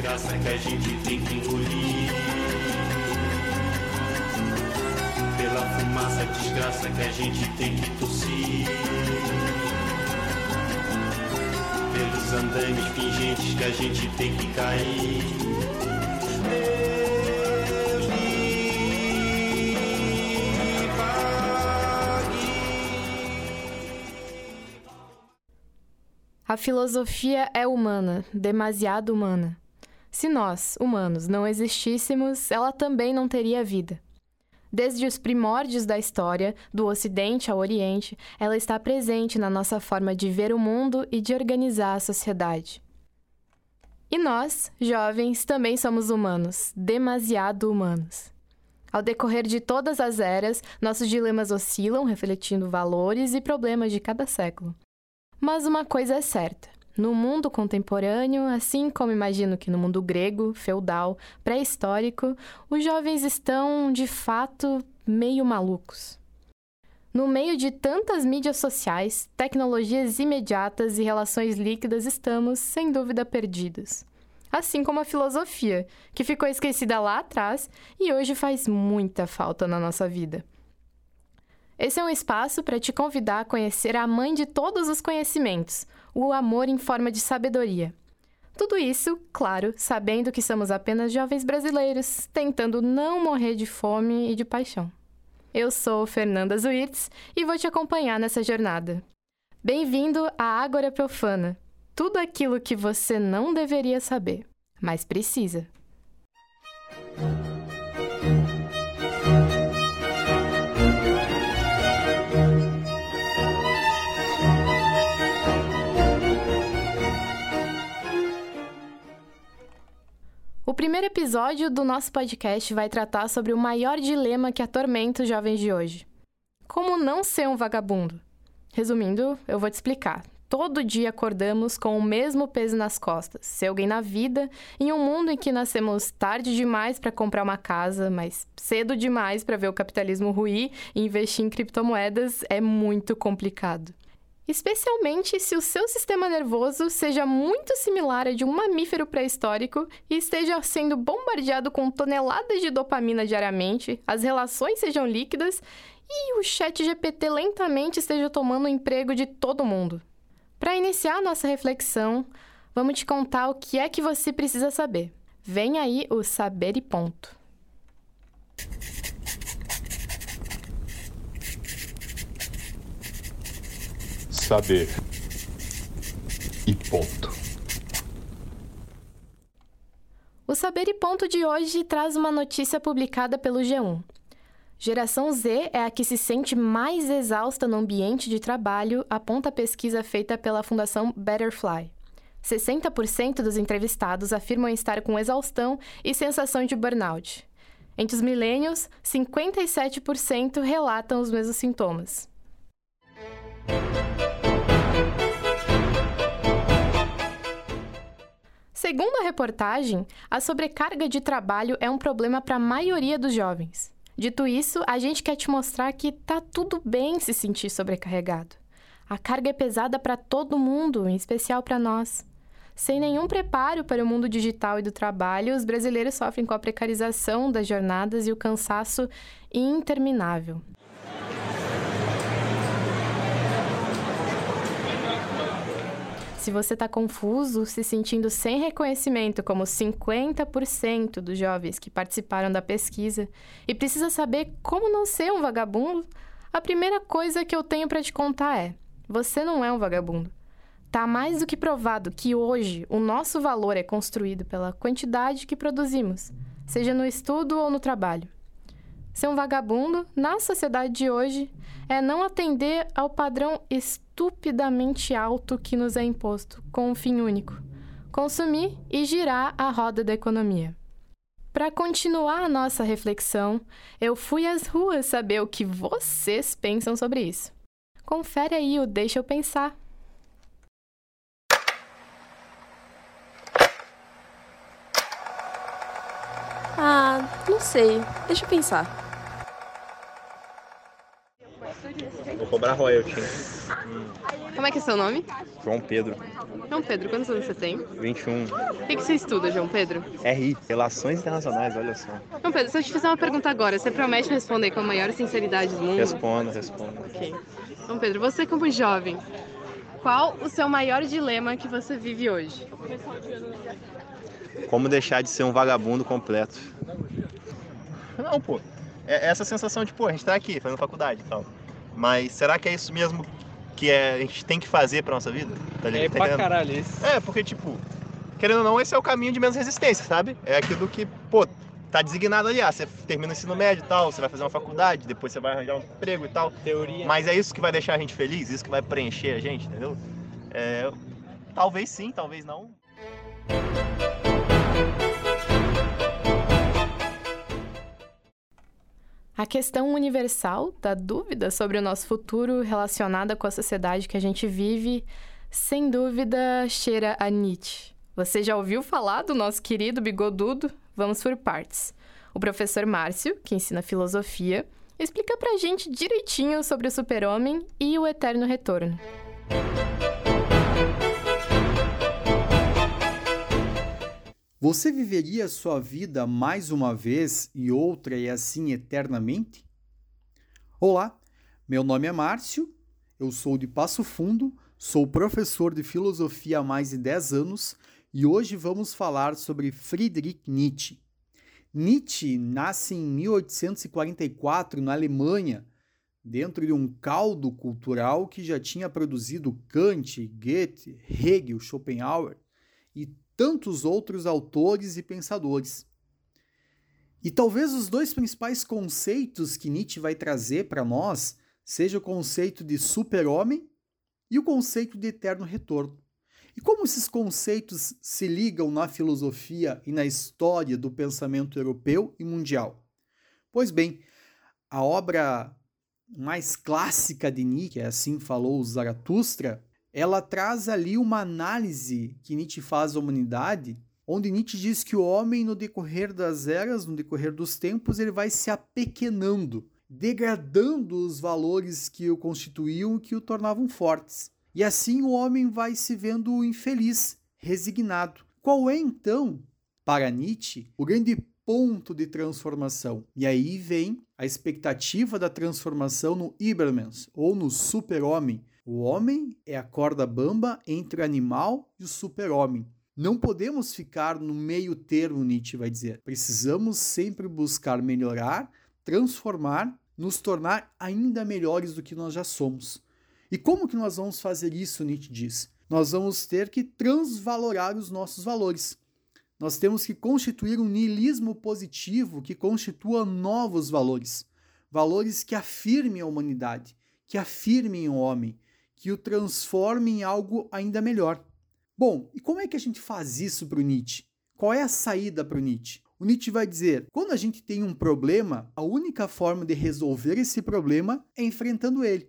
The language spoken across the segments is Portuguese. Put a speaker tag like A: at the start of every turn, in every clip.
A: desgraça que a gente tem que engolir. Pela fumaça, desgraça que a gente tem que tossir. Pelos andames pingentes que a gente tem que cair. Deus me pague.
B: A filosofia é humana, demasiado humana. Se nós, humanos, não existíssemos, ela também não teria vida. Desde os primórdios da história, do Ocidente ao Oriente, ela está presente na nossa forma de ver o mundo e de organizar a sociedade. E nós, jovens, também somos humanos, demasiado humanos. Ao decorrer de todas as eras, nossos dilemas oscilam, refletindo valores e problemas de cada século. Mas uma coisa é certa: no mundo contemporâneo, assim como imagino que no mundo grego, feudal, pré-histórico, os jovens estão, de fato, meio malucos. No meio de tantas mídias sociais, tecnologias imediatas e relações líquidas, estamos, sem dúvida, perdidos. Assim como a filosofia, que ficou esquecida lá atrás e hoje faz muita falta na nossa vida. Esse é um espaço para te convidar a conhecer a mãe de todos os conhecimentos, o amor em forma de sabedoria. Tudo isso, claro, sabendo que somos apenas jovens brasileiros, tentando não morrer de fome e de paixão. Eu sou Fernanda Zuirtz e vou te acompanhar nessa jornada. Bem-vindo à Ágora Profana. Tudo aquilo que você não deveria saber, mas precisa. O primeiro episódio do nosso podcast vai tratar sobre o maior dilema que atormenta os jovens de hoje: como não ser um vagabundo. Resumindo, eu vou te explicar. Todo dia acordamos com o mesmo peso nas costas, ser alguém na vida, em um mundo em que nascemos tarde demais para comprar uma casa, mas cedo demais para ver o capitalismo ruir e investir em criptomoedas é muito complicado especialmente se o seu sistema nervoso seja muito similar a de um mamífero pré-histórico e esteja sendo bombardeado com toneladas de dopamina diariamente, as relações sejam líquidas e o chat GPT lentamente esteja tomando o emprego de todo mundo. Para iniciar nossa reflexão, vamos te contar o que é que você precisa saber. Vem aí o saber e ponto.
C: Saber. E ponto.
B: O Saber e Ponto de hoje traz uma notícia publicada pelo G1. Geração Z é a que se sente mais exausta no ambiente de trabalho, aponta a pesquisa feita pela Fundação Betterfly. 60% dos entrevistados afirmam estar com exaustão e sensação de burnout. Entre os milênios, 57% relatam os mesmos sintomas. Segundo a reportagem, a sobrecarga de trabalho é um problema para a maioria dos jovens. Dito isso, a gente quer te mostrar que tá tudo bem se sentir sobrecarregado. A carga é pesada para todo mundo, em especial para nós. Sem nenhum preparo para o mundo digital e do trabalho, os brasileiros sofrem com a precarização das jornadas e o cansaço interminável. Se você está confuso, se sentindo sem reconhecimento, como 50% dos jovens que participaram da pesquisa, e precisa saber como não ser um vagabundo, a primeira coisa que eu tenho para te contar é: você não é um vagabundo. Tá mais do que provado que hoje o nosso valor é construído pela quantidade que produzimos, seja no estudo ou no trabalho. Ser um vagabundo, na sociedade de hoje, é não atender ao padrão estupidamente alto que nos é imposto, com um fim único: consumir e girar a roda da economia. Para continuar a nossa reflexão, eu fui às ruas saber o que vocês pensam sobre isso. Confere aí o Deixa Eu Pensar.
D: Ah, não sei. Deixa eu pensar.
E: Vou cobrar royalty.
D: Como é que é seu nome?
E: João Pedro.
B: João Pedro, quantos anos você tem?
E: 21.
B: O que, que você estuda, João Pedro?
E: RI, Relações Internacionais, olha só.
B: João Pedro, se eu te fizer uma pergunta agora, você promete responder com a maior sinceridade do mundo?
E: Respondo, respondo.
B: Ok. João Pedro, você como jovem, qual o seu maior dilema que você vive hoje?
E: Como deixar de ser um vagabundo completo?
F: Não, pô. É essa sensação de, pô, a gente tá aqui fazendo faculdade e tal. Mas será que é isso mesmo que é, a gente tem que fazer pra nossa vida? Tá
E: É
F: tá
E: pra
F: entendendo?
E: caralho isso.
F: É, porque, tipo, querendo ou não, esse é o caminho de menos resistência, sabe? É aquilo que, pô, tá designado ali. Ah, você termina o ensino médio e tal, você vai fazer uma faculdade, depois você vai arranjar um emprego e tal.
E: Teoria.
F: Mas é isso que vai deixar a gente feliz? Isso que vai preencher a gente, entendeu? É, talvez sim, talvez não.
B: A questão universal da dúvida sobre o nosso futuro relacionada com a sociedade que a gente vive, sem dúvida, cheira a Nietzsche. Você já ouviu falar do nosso querido bigodudo? Vamos por partes. O professor Márcio, que ensina filosofia, explica pra gente direitinho sobre o super-homem e o eterno retorno.
G: Você viveria sua vida mais uma vez e outra e assim eternamente? Olá, meu nome é Márcio, eu sou de Passo Fundo, sou professor de filosofia há mais de 10 anos e hoje vamos falar sobre Friedrich Nietzsche. Nietzsche nasce em 1844 na Alemanha, dentro de um caldo cultural que já tinha produzido Kant, Goethe, Hegel, Schopenhauer e tantos outros autores e pensadores. E talvez os dois principais conceitos que Nietzsche vai trazer para nós seja o conceito de super-homem e o conceito de eterno retorno. E como esses conceitos se ligam na filosofia e na história do pensamento europeu e mundial? Pois bem, a obra mais clássica de Nietzsche, assim falou Zaratustra, ela traz ali uma análise que Nietzsche faz da humanidade, onde Nietzsche diz que o homem, no decorrer das eras, no decorrer dos tempos, ele vai se apequenando, degradando os valores que o constituíam e que o tornavam fortes. E assim o homem vai se vendo infeliz, resignado. Qual é então, para Nietzsche, o grande ponto de transformação? E aí vem a expectativa da transformação no Ibermens, ou no super-homem, o homem é a corda bamba entre o animal e o super-homem. Não podemos ficar no meio termo, Nietzsche vai dizer. Precisamos sempre buscar melhorar, transformar, nos tornar ainda melhores do que nós já somos. E como que nós vamos fazer isso, Nietzsche diz? Nós vamos ter que transvalorar os nossos valores. Nós temos que constituir um niilismo positivo que constitua novos valores. Valores que afirmem a humanidade, que afirmem o homem, que o transforme em algo ainda melhor. Bom, e como é que a gente faz isso para o Nietzsche? Qual é a saída para o Nietzsche? O Nietzsche vai dizer: quando a gente tem um problema, a única forma de resolver esse problema é enfrentando ele.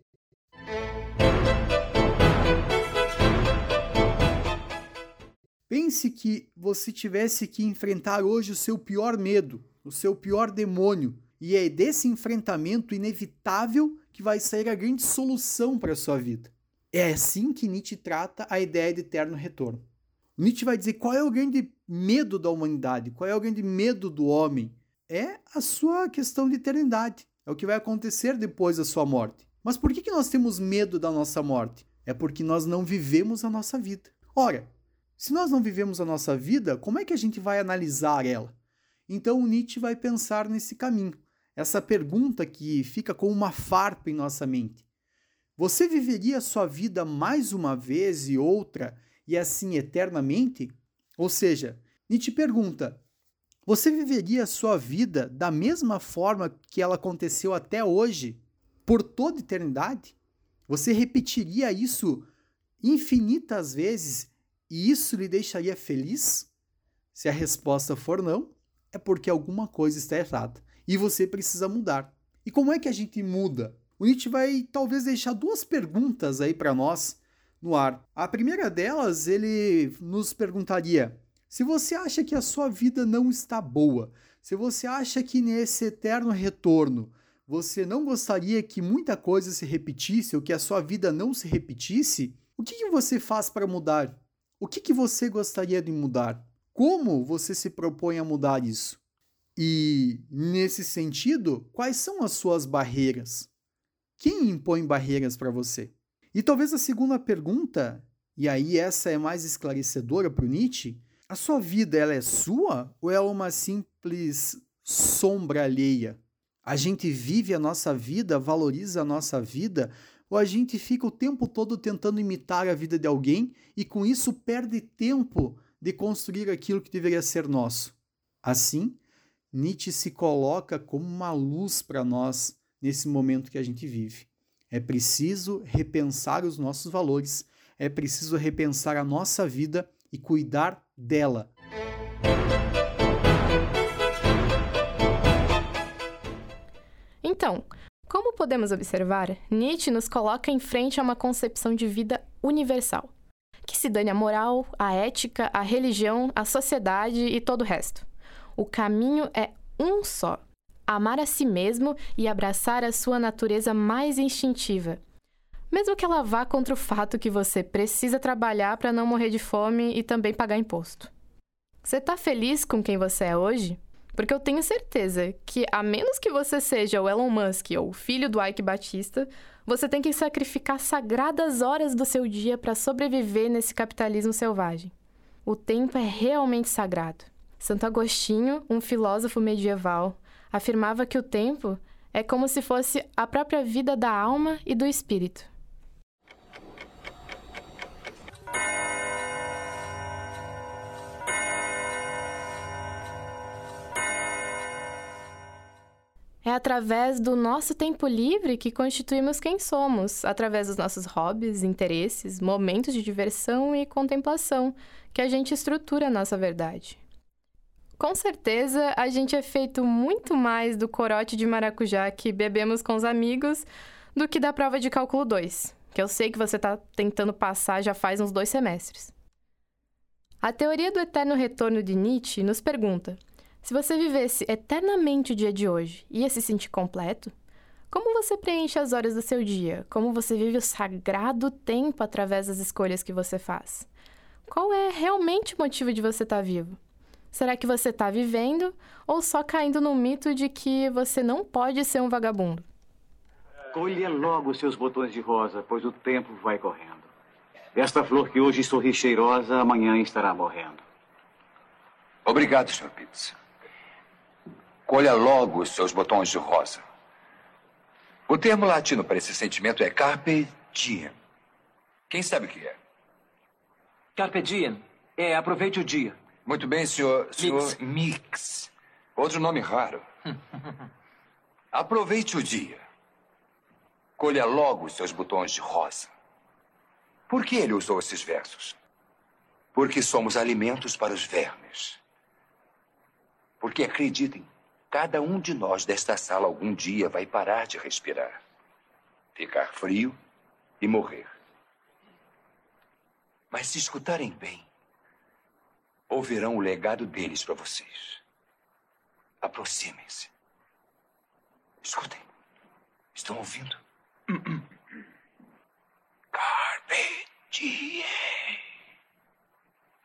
G: Pense que você tivesse que enfrentar hoje o seu pior medo, o seu pior demônio, e é desse enfrentamento inevitável que vai sair a grande solução para a sua vida. É assim que Nietzsche trata a ideia de eterno retorno. Nietzsche vai dizer qual é o grande medo da humanidade, qual é o grande medo do homem. É a sua questão de eternidade. É o que vai acontecer depois da sua morte. Mas por que, que nós temos medo da nossa morte? É porque nós não vivemos a nossa vida. Ora, se nós não vivemos a nossa vida, como é que a gente vai analisar ela? Então Nietzsche vai pensar nesse caminho. Essa pergunta que fica como uma farpa em nossa mente. Você viveria sua vida mais uma vez e outra e assim eternamente? Ou seja, Nietzsche pergunta: você viveria sua vida da mesma forma que ela aconteceu até hoje, por toda eternidade? Você repetiria isso infinitas vezes e isso lhe deixaria feliz? Se a resposta for não, é porque alguma coisa está errada e você precisa mudar. E como é que a gente muda? O Nietzsche vai talvez deixar duas perguntas aí para nós no ar. A primeira delas, ele nos perguntaria: se você acha que a sua vida não está boa, se você acha que nesse eterno retorno você não gostaria que muita coisa se repetisse ou que a sua vida não se repetisse, o que, que você faz para mudar? O que, que você gostaria de mudar? Como você se propõe a mudar isso? E, nesse sentido, quais são as suas barreiras? Quem impõe barreiras para você? E talvez a segunda pergunta, e aí essa é mais esclarecedora para o Nietzsche, a sua vida ela é sua ou é uma simples sombra alheia? A gente vive a nossa vida, valoriza a nossa vida, ou a gente fica o tempo todo tentando imitar a vida de alguém e com isso perde tempo de construir aquilo que deveria ser nosso? Assim, Nietzsche se coloca como uma luz para nós nesse momento que a gente vive. É preciso repensar os nossos valores, é preciso repensar a nossa vida e cuidar dela.
B: Então, como podemos observar, Nietzsche nos coloca em frente a uma concepção de vida universal, que se dane a moral, a ética, a religião, a sociedade e todo o resto. O caminho é um só: amar a si mesmo e abraçar a sua natureza mais instintiva. Mesmo que ela vá contra o fato que você precisa trabalhar para não morrer de fome e também pagar imposto. Você está feliz com quem você é hoje? Porque eu tenho certeza que, a menos que você seja o Elon Musk ou o filho do Ike Batista, você tem que sacrificar sagradas horas do seu dia para sobreviver nesse capitalismo selvagem. O tempo é realmente sagrado. Santo Agostinho, um filósofo medieval, afirmava que o tempo é como se fosse a própria vida da alma e do espírito. É através do nosso tempo livre que constituímos quem somos, através dos nossos hobbies, interesses, momentos de diversão e contemplação, que a gente estrutura a nossa verdade. Com certeza, a gente é feito muito mais do corote de maracujá que bebemos com os amigos do que da prova de cálculo 2, que eu sei que você está tentando passar já faz uns dois semestres. A teoria do eterno retorno de Nietzsche nos pergunta: se você vivesse eternamente o dia de hoje, ia se sentir completo? Como você preenche as horas do seu dia? Como você vive o sagrado tempo através das escolhas que você faz? Qual é realmente o motivo de você estar tá vivo? Será que você está vivendo ou só caindo no mito de que você não pode ser um vagabundo?
H: Colha logo seus botões de rosa, pois o tempo vai correndo. Esta flor que hoje sorri cheirosa, amanhã estará morrendo.
I: Obrigado, Sr. Pitts. Colha logo seus botões de rosa. O termo latino para esse sentimento é carpe diem. Quem sabe o que é?
J: Carpe diem. É aproveite o dia.
I: Muito bem, senhor. senhor Mix. Mix. Outro nome raro. Aproveite o dia. Colha logo seus botões de rosa. Por que ele usou esses versos? Porque somos alimentos para os vermes. Porque acreditem, Cada um de nós desta sala algum dia vai parar de respirar, ficar frio e morrer. Mas se escutarem bem, ouvirão o legado deles para vocês. Aproximem-se. Escutem. Estão ouvindo? Carpe diem.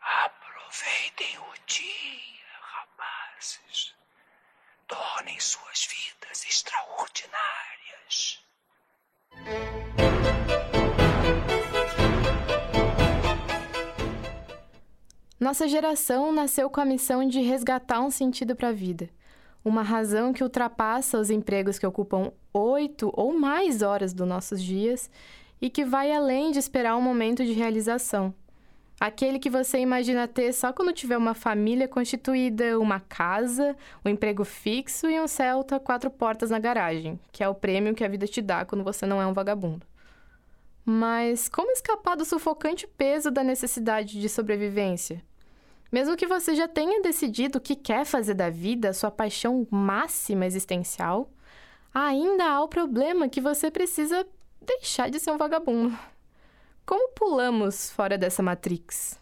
I: Aproveitem o dia, rapazes tornem suas vidas extraordinárias.
B: Nossa geração nasceu com a missão de resgatar um sentido para a vida, uma razão que ultrapassa os empregos que ocupam oito ou mais horas dos nossos dias e que vai além de esperar um momento de realização. Aquele que você imagina ter só quando tiver uma família constituída, uma casa, um emprego fixo e um Celta quatro portas na garagem, que é o prêmio que a vida te dá quando você não é um vagabundo. Mas como escapar do sufocante peso da necessidade de sobrevivência? Mesmo que você já tenha decidido o que quer fazer da vida, sua paixão máxima existencial, ainda há o problema que você precisa deixar de ser um vagabundo. Como pulamos fora dessa Matrix?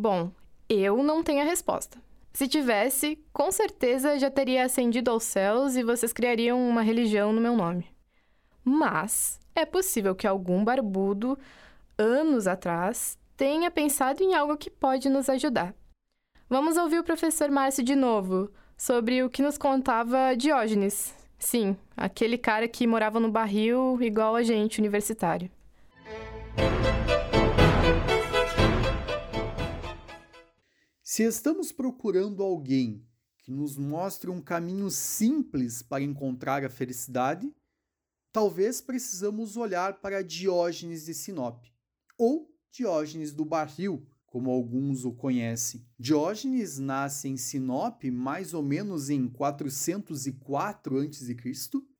B: Bom, eu não tenho a resposta. Se tivesse, com certeza já teria ascendido aos céus e vocês criariam uma religião no meu nome. Mas é possível que algum barbudo, anos atrás, tenha pensado em algo que pode nos ajudar. Vamos ouvir o professor Márcio de novo sobre o que nos contava Diógenes. Sim, aquele cara que morava no barril igual a gente, universitário.
G: Se estamos procurando alguém que nos mostre um caminho simples para encontrar a felicidade, talvez precisamos olhar para Diógenes de Sinope ou Diógenes do Barril, como alguns o conhecem. Diógenes nasce em Sinope mais ou menos em 404 a.C.,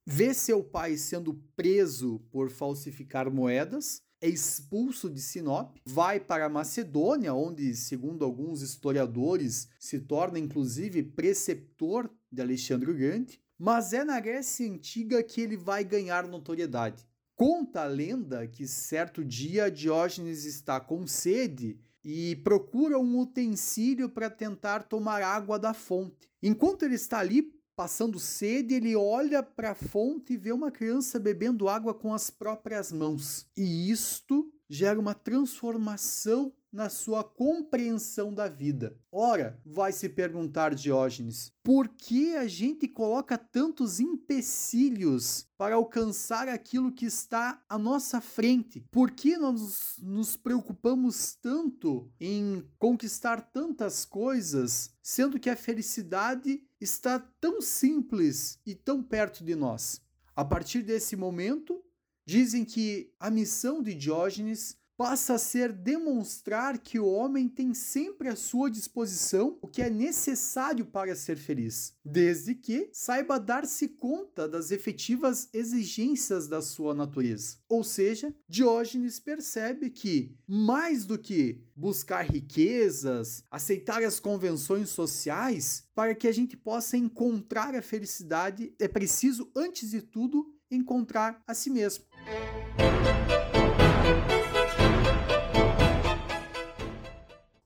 G: vê seu pai sendo preso por falsificar moedas, é expulso de Sinope, vai para Macedônia, onde, segundo alguns historiadores, se torna inclusive preceptor de Alexandre o Grande, mas é na Grécia Antiga que ele vai ganhar notoriedade. Conta a lenda que certo dia Diógenes está com sede e procura um utensílio para tentar tomar água da fonte. Enquanto ele está ali passando sede, ele olha para a fonte e vê uma criança bebendo água com as próprias mãos. E isto gera uma transformação na sua compreensão da vida. Ora, vai se perguntar Diógenes, por que a gente coloca tantos empecilhos para alcançar aquilo que está à nossa frente? Por que nós nos preocupamos tanto em conquistar tantas coisas, sendo que a felicidade está tão simples e tão perto de nós? A partir desse momento, dizem que a missão de Diógenes passa a ser demonstrar que o homem tem sempre à sua disposição o que é necessário para ser feliz, desde que saiba dar-se conta das efetivas exigências da sua natureza. Ou seja, Diógenes percebe que, mais do que buscar riquezas, aceitar as convenções sociais, para que a gente possa encontrar a felicidade, é preciso, antes de tudo, encontrar a si mesmo.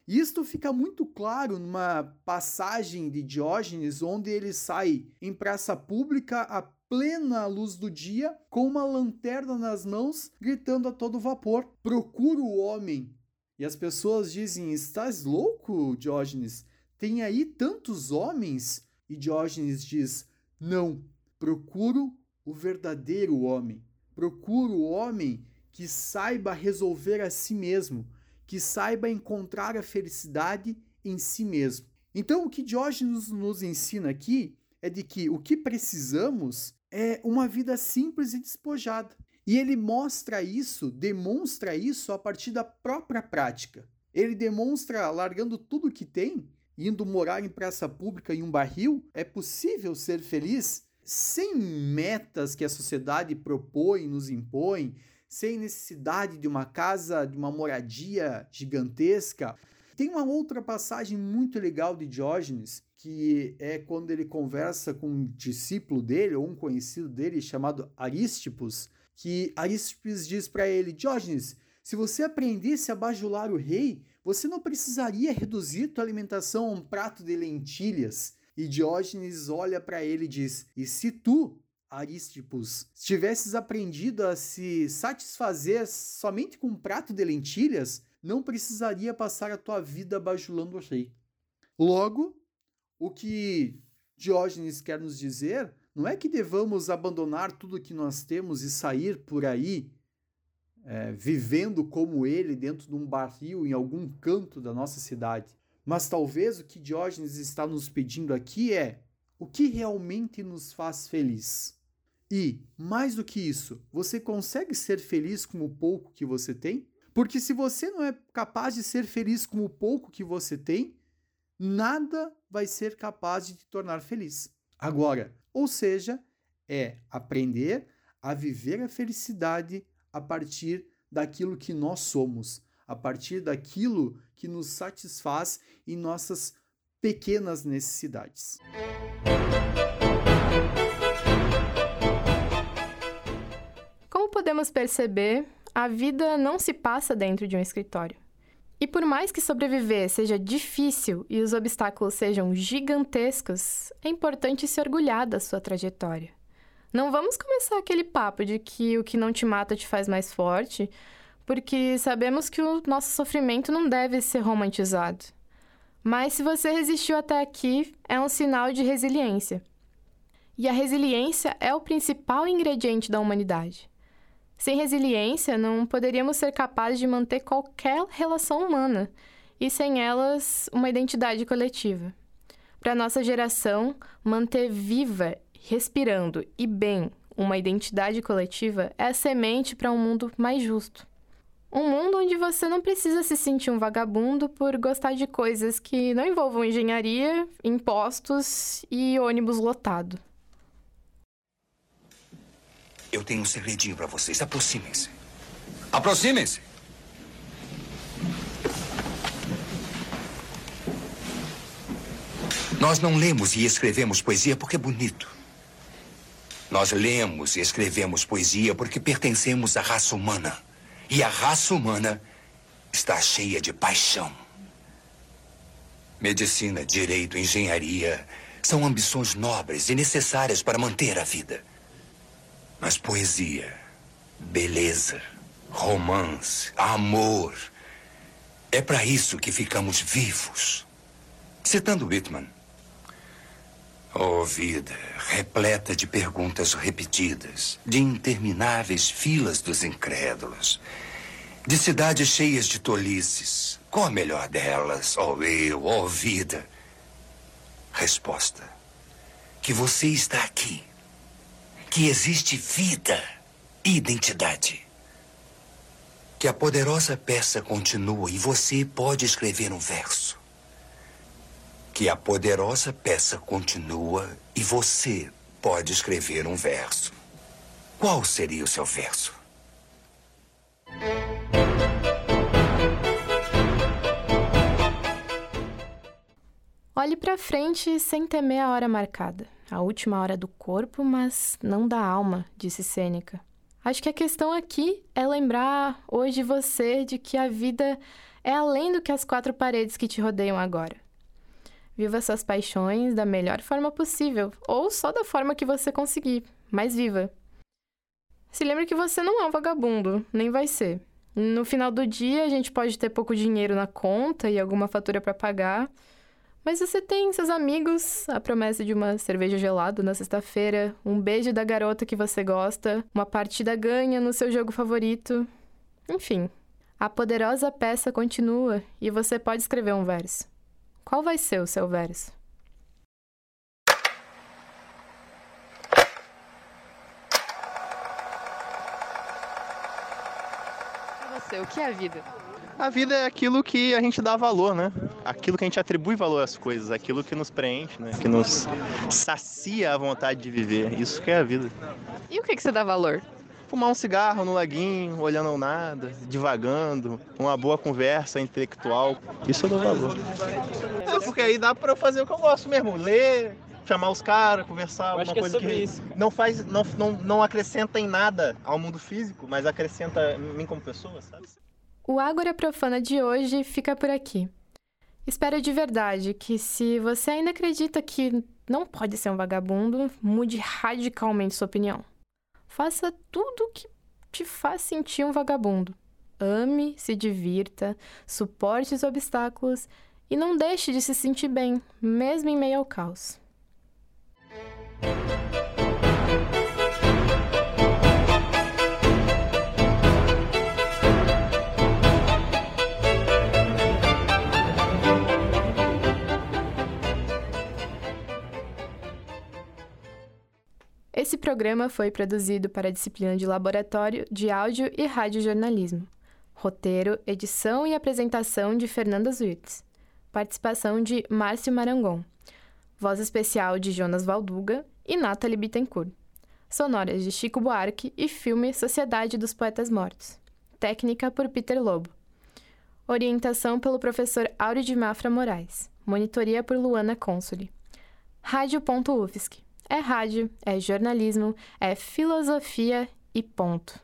G: Isto fica muito claro numa passagem de Diógenes, onde ele sai em praça pública a plena luz do dia, com uma lanterna nas mãos, gritando a todo vapor: Procura o homem. E as pessoas dizem: Estás louco, Diógenes? Tem aí tantos homens? E Diógenes diz: Não, procuro o verdadeiro homem. Procuro o homem que saiba resolver a si mesmo que saiba encontrar a felicidade em si mesmo. Então, o que Diógenes nos ensina aqui é de que o que precisamos é uma vida simples e despojada. E ele mostra isso, demonstra isso a partir da própria prática. Ele demonstra, largando tudo que tem, indo morar em praça pública em um barril, é possível ser feliz sem metas que a sociedade propõe, nos impõe, sem necessidade de uma casa, de uma moradia gigantesca. Tem uma outra passagem muito legal de Diógenes, que é quando ele conversa com um discípulo dele, ou um conhecido dele, chamado Arístipos, que Arístipos diz para ele: Diógenes, se você aprendesse a bajular o rei, você não precisaria reduzir tua alimentação a um prato de lentilhas. E Diógenes olha para ele e diz: E se tu, Arístipos, se tivesses aprendido a se satisfazer somente com um prato de lentilhas, não precisaria passar a tua vida bajulando o rei. Logo, o que Diógenes quer nos dizer não é que devamos abandonar tudo que nós temos e sair por aí é, vivendo como ele dentro de um barril em algum canto da nossa cidade. Mas talvez o que Diógenes está nos pedindo aqui é o que realmente nos faz feliz. E, mais do que isso, você consegue ser feliz com o pouco que você tem? Porque se você não é capaz de ser feliz com o pouco que você tem, nada vai ser capaz de te tornar feliz. Agora, ou seja, é aprender a viver a felicidade a partir daquilo que nós somos, a partir daquilo que nos satisfaz em nossas pequenas necessidades.
B: Podemos perceber, a vida não se passa dentro de um escritório. E por mais que sobreviver seja difícil e os obstáculos sejam gigantescos, é importante se orgulhar da sua trajetória. Não vamos começar aquele papo de que o que não te mata te faz mais forte, porque sabemos que o nosso sofrimento não deve ser romantizado. Mas se você resistiu até aqui, é um sinal de resiliência. E a resiliência é o principal ingrediente da humanidade. Sem resiliência, não poderíamos ser capazes de manter qualquer relação humana e, sem elas, uma identidade coletiva. Para nossa geração, manter viva, respirando e bem uma identidade coletiva é a semente para um mundo mais justo. Um mundo onde você não precisa se sentir um vagabundo por gostar de coisas que não envolvam engenharia, impostos e ônibus lotado.
I: Eu tenho um segredinho para vocês. Aproximem-se. Aproximem-se. Nós não lemos e escrevemos poesia porque é bonito. Nós lemos e escrevemos poesia porque pertencemos à raça humana. E a raça humana está cheia de paixão. Medicina, direito, engenharia são ambições nobres e necessárias para manter a vida. Mas poesia, beleza, romance, amor. É para isso que ficamos vivos. Citando Whitman. Oh, vida, repleta de perguntas repetidas, de intermináveis filas dos incrédulos, de cidades cheias de tolices. Qual a melhor delas, oh eu, oh vida? Resposta: que você está aqui que existe vida e identidade. Que a poderosa peça continua e você pode escrever um verso. Que a poderosa peça continua e você pode escrever um verso. Qual seria o seu verso?
B: Olhe para frente sem temer a hora marcada. A última hora do corpo, mas não da alma, disse Sêneca. Acho que a questão aqui é lembrar hoje você de que a vida é além do que as quatro paredes que te rodeiam agora. Viva suas paixões da melhor forma possível, ou só da forma que você conseguir, mas viva. Se lembre que você não é um vagabundo, nem vai ser. No final do dia, a gente pode ter pouco dinheiro na conta e alguma fatura para pagar, mas você tem seus amigos, a promessa de uma cerveja gelada na sexta-feira, um beijo da garota que você gosta, uma partida ganha no seu jogo favorito. Enfim, a poderosa peça continua e você pode escrever um verso. Qual vai ser o seu verso?
K: Você, o que é a vida?
F: A vida é aquilo que a gente dá valor, né? Aquilo que a gente atribui valor às coisas, aquilo que nos preenche, né? Que nos sacia a vontade de viver. Isso que é a vida.
K: E o que, que você dá valor?
F: Fumar um cigarro no laguinho, olhando ao nada, divagando, uma boa conversa intelectual. Isso eu dou valor. É, porque aí dá pra eu fazer o que eu gosto mesmo, ler, chamar os caras, conversar, alguma
L: que é
F: coisa
L: sobre
F: que
L: isso.
F: não faz, não, não, não acrescenta em nada ao mundo físico, mas acrescenta em mim como pessoa, sabe?
B: O Ágora Profana de hoje fica por aqui. Espero de verdade que, se você ainda acredita que não pode ser um vagabundo, mude radicalmente sua opinião. Faça tudo o que te faz sentir um vagabundo. Ame, se divirta, suporte os obstáculos e não deixe de se sentir bem, mesmo em meio ao caos. Esse programa foi produzido para a disciplina de Laboratório de Áudio e Radiojornalismo. Roteiro, edição e apresentação de Fernanda Zuitz. Participação de Márcio Marangon. Voz especial de Jonas Valduga e Nathalie Bittencourt. Sonoras de Chico Buarque e filme Sociedade dos Poetas Mortos. Técnica por Peter Lobo. Orientação pelo professor Áureo de Mafra Moraes. Monitoria por Luana Consoli. Rádio.UFSC. É rádio, é jornalismo, é filosofia e ponto.